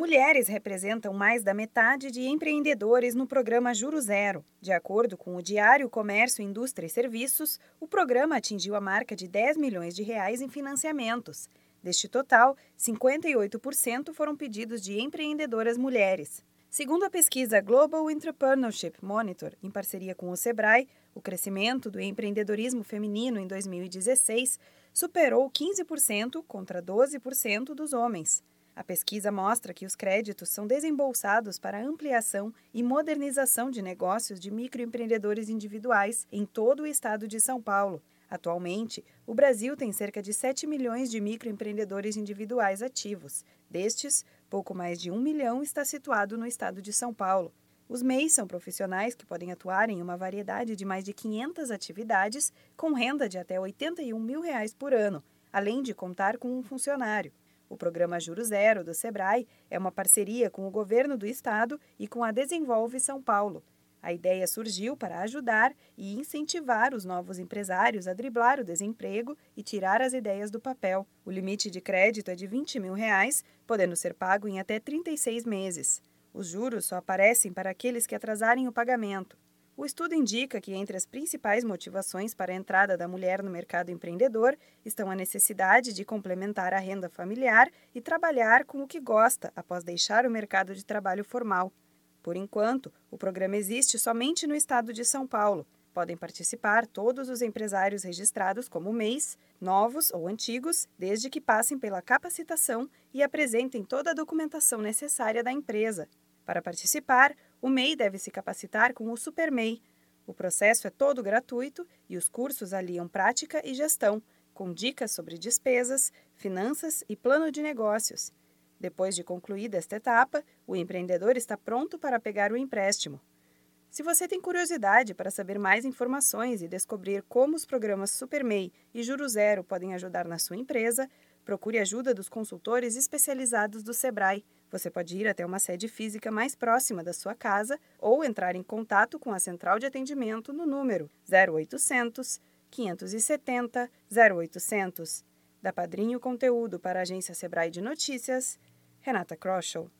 Mulheres representam mais da metade de empreendedores no programa Juro Zero. De acordo com o Diário Comércio, Indústria e Serviços, o programa atingiu a marca de 10 milhões de reais em financiamentos. Deste total, 58% foram pedidos de empreendedoras mulheres. Segundo a pesquisa Global Entrepreneurship Monitor, em parceria com o Sebrae, o crescimento do empreendedorismo feminino em 2016 superou 15% contra 12% dos homens. A pesquisa mostra que os créditos são desembolsados para ampliação e modernização de negócios de microempreendedores individuais em todo o estado de São Paulo. Atualmente, o Brasil tem cerca de 7 milhões de microempreendedores individuais ativos. Destes, pouco mais de 1 milhão está situado no estado de São Paulo. Os MEIs são profissionais que podem atuar em uma variedade de mais de 500 atividades, com renda de até 81 mil reais por ano, além de contar com um funcionário. O programa Juro Zero do Sebrae é uma parceria com o governo do estado e com a Desenvolve São Paulo. A ideia surgiu para ajudar e incentivar os novos empresários a driblar o desemprego e tirar as ideias do papel. O limite de crédito é de 20 mil reais, podendo ser pago em até 36 meses. Os juros só aparecem para aqueles que atrasarem o pagamento. O estudo indica que entre as principais motivações para a entrada da mulher no mercado empreendedor estão a necessidade de complementar a renda familiar e trabalhar com o que gosta após deixar o mercado de trabalho formal. Por enquanto, o programa existe somente no estado de São Paulo. Podem participar todos os empresários registrados como MEIs, novos ou antigos, desde que passem pela capacitação e apresentem toda a documentação necessária da empresa. Para participar, o MEI deve se capacitar com o SuperMEI. O processo é todo gratuito e os cursos aliam prática e gestão, com dicas sobre despesas, finanças e plano de negócios. Depois de concluída esta etapa, o empreendedor está pronto para pegar o empréstimo. Se você tem curiosidade para saber mais informações e descobrir como os programas SuperMEI e Juro Zero podem ajudar na sua empresa, procure ajuda dos consultores especializados do Sebrae. Você pode ir até uma sede física mais próxima da sua casa ou entrar em contato com a central de atendimento no número 0800 570 0800. Da Padrinho Conteúdo para a agência Sebrae de Notícias, Renata Kroschel.